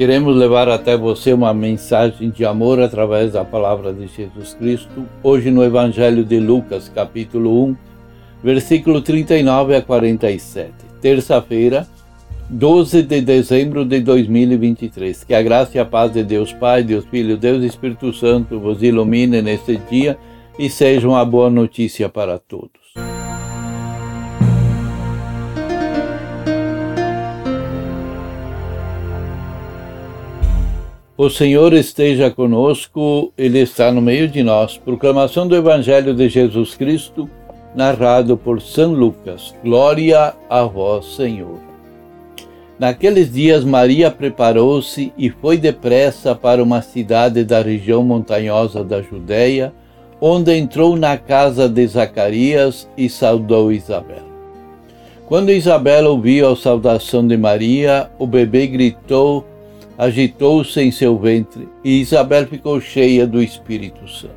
Queremos levar até você uma mensagem de amor através da palavra de Jesus Cristo, hoje no Evangelho de Lucas, capítulo 1, versículo 39 a 47. Terça-feira, 12 de dezembro de 2023. Que a graça e a paz de Deus Pai, Deus Filho, Deus Espírito Santo vos ilumine neste dia e seja uma boa notícia para todos. O Senhor esteja conosco, Ele está no meio de nós. Proclamação do Evangelho de Jesus Cristo, narrado por São Lucas. Glória a vós, Senhor. Naqueles dias, Maria preparou-se e foi depressa para uma cidade da região montanhosa da Judéia, onde entrou na casa de Zacarias e saudou Isabel. Quando Isabel ouviu a saudação de Maria, o bebê gritou agitou-se em seu ventre e Isabel ficou cheia do Espírito Santo.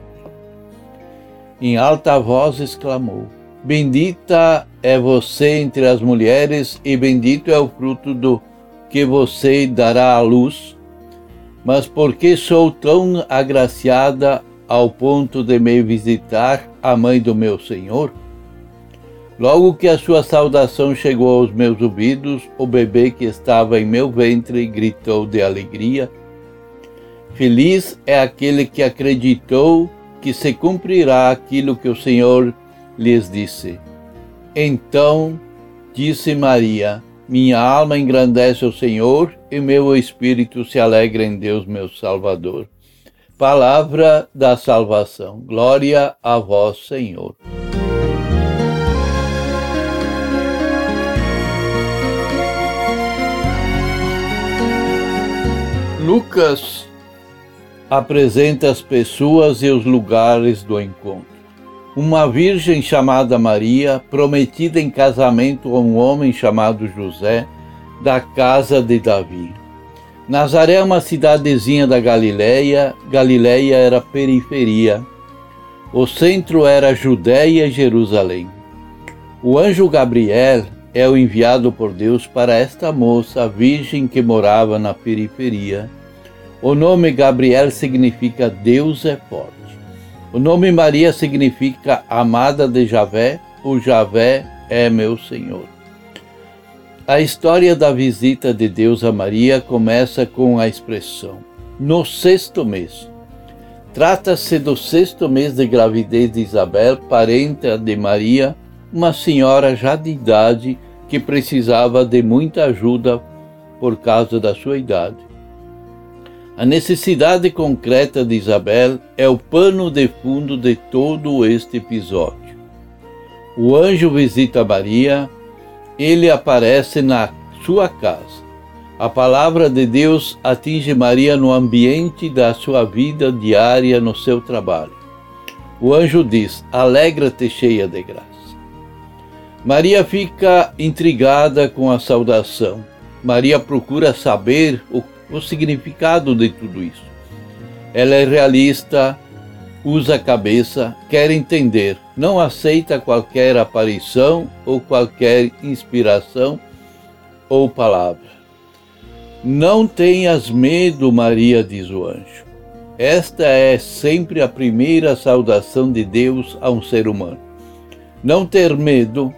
Em alta voz exclamou: Bendita é você entre as mulheres e bendito é o fruto do que você dará à luz. Mas por que sou tão agraciada ao ponto de me visitar a mãe do meu Senhor? Logo que a sua saudação chegou aos meus ouvidos, o bebê que estava em meu ventre gritou de alegria. Feliz é aquele que acreditou que se cumprirá aquilo que o Senhor lhes disse. Então disse Maria: Minha alma engrandece o Senhor e meu espírito se alegra em Deus, meu Salvador. Palavra da salvação. Glória a vós, Senhor. Lucas apresenta as pessoas e os lugares do encontro. Uma virgem chamada Maria, prometida em casamento a um homem chamado José, da casa de Davi. Nazaré é uma cidadezinha da Galileia, Galileia era periferia. O centro era Judéia e Jerusalém. O anjo Gabriel é o enviado por Deus para esta moça, virgem que morava na periferia. O nome Gabriel significa Deus é forte. O nome Maria significa amada de Javé, o Javé é meu Senhor. A história da visita de Deus a Maria começa com a expressão no sexto mês. Trata-se do sexto mês de gravidez de Isabel, parenta de Maria, uma senhora já de idade que precisava de muita ajuda por causa da sua idade. A necessidade concreta de Isabel é o pano de fundo de todo este episódio. O anjo visita Maria, ele aparece na sua casa. A palavra de Deus atinge Maria no ambiente da sua vida diária, no seu trabalho. O anjo diz: Alegra-te, cheia de graça. Maria fica intrigada com a saudação. Maria procura saber o, o significado de tudo isso. Ela é realista, usa a cabeça, quer entender, não aceita qualquer aparição ou qualquer inspiração ou palavra. Não tenhas medo, Maria, diz o anjo. Esta é sempre a primeira saudação de Deus a um ser humano. Não ter medo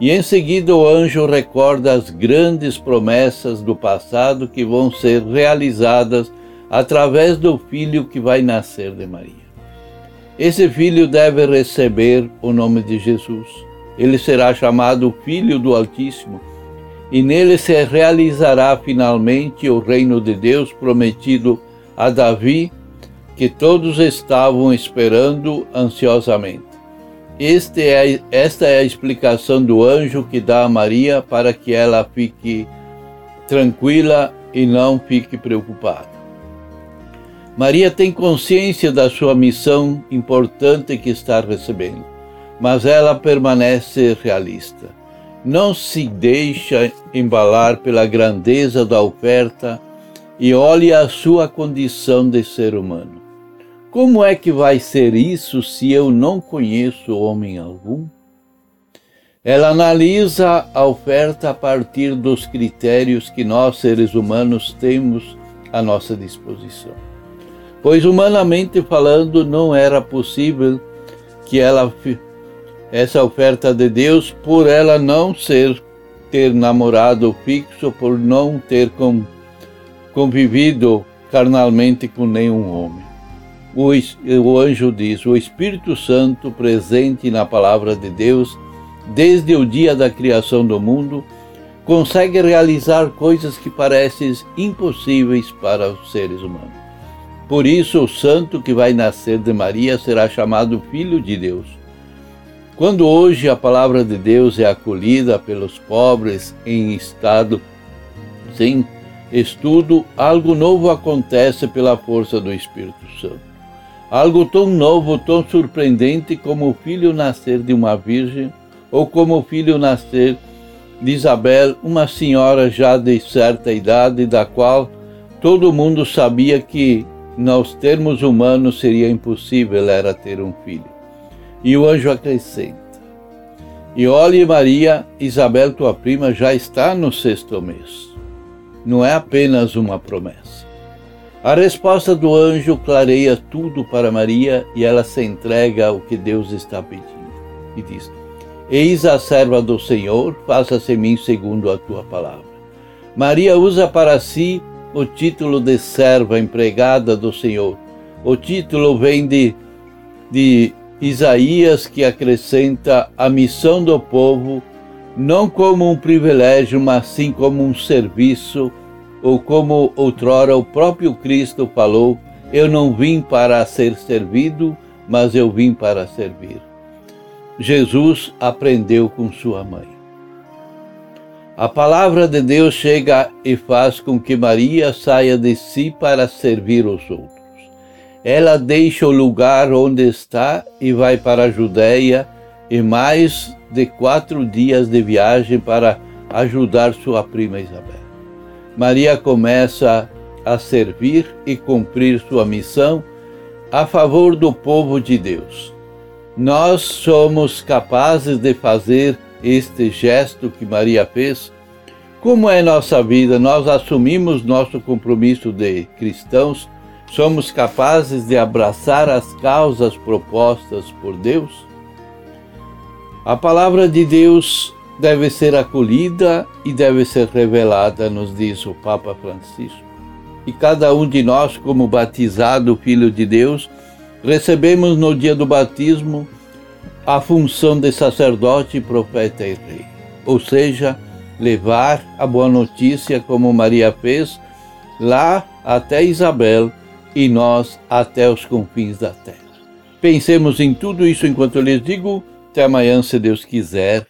e em seguida o anjo recorda as grandes promessas do passado que vão ser realizadas através do filho que vai nascer de Maria. Esse filho deve receber o nome de Jesus. Ele será chamado Filho do Altíssimo e nele se realizará finalmente o reino de Deus prometido a Davi, que todos estavam esperando ansiosamente. Este é, esta é a explicação do anjo que dá a Maria para que ela fique tranquila e não fique preocupada. Maria tem consciência da sua missão importante que está recebendo. mas ela permanece realista. Não se deixa embalar pela grandeza da oferta e olha a sua condição de ser humano. Como é que vai ser isso se eu não conheço homem algum? Ela analisa a oferta a partir dos critérios que nós, seres humanos, temos à nossa disposição. Pois, humanamente falando, não era possível que ela essa oferta de Deus por ela não ser ter namorado fixo, por não ter convivido carnalmente com nenhum homem. O, o anjo diz: o Espírito Santo presente na palavra de Deus desde o dia da criação do mundo, consegue realizar coisas que parecem impossíveis para os seres humanos. Por isso, o santo que vai nascer de Maria será chamado Filho de Deus. Quando hoje a palavra de Deus é acolhida pelos pobres em estado sem estudo, algo novo acontece pela força do Espírito Santo. Algo tão novo, tão surpreendente como o filho nascer de uma virgem ou como o filho nascer de Isabel, uma senhora já de certa idade, da qual todo mundo sabia que, nos termos humanos, seria impossível era ter um filho. E o anjo acrescenta: E olhe, Maria, Isabel, tua prima, já está no sexto mês. Não é apenas uma promessa. A resposta do anjo clareia tudo para Maria e ela se entrega ao que Deus está pedindo. E diz: Eis a serva do Senhor, faça-se mim segundo a tua palavra. Maria usa para si o título de serva empregada do Senhor. O título vem de, de Isaías, que acrescenta a missão do povo, não como um privilégio, mas sim como um serviço, ou como outrora o próprio Cristo falou: Eu não vim para ser servido, mas eu vim para servir. Jesus aprendeu com sua mãe. A palavra de Deus chega e faz com que Maria saia de si para servir os outros. Ela deixa o lugar onde está e vai para a Judéia e mais de quatro dias de viagem para ajudar sua prima Isabel. Maria começa a servir e cumprir sua missão a favor do povo de Deus nós somos capazes de fazer este gesto que Maria fez? Como é nossa vida? Nós assumimos nosso compromisso de cristãos? Somos capazes de abraçar as causas propostas por Deus? A palavra de Deus deve ser acolhida e deve ser revelada, nos diz o Papa Francisco. E cada um de nós, como batizado Filho de Deus, recebemos no dia do batismo a função de sacerdote, profeta e rei, ou seja, levar a boa notícia como Maria fez lá até Isabel e nós até os confins da terra. Pensemos em tudo isso enquanto eu lhes digo. Até amanhã, se Deus quiser.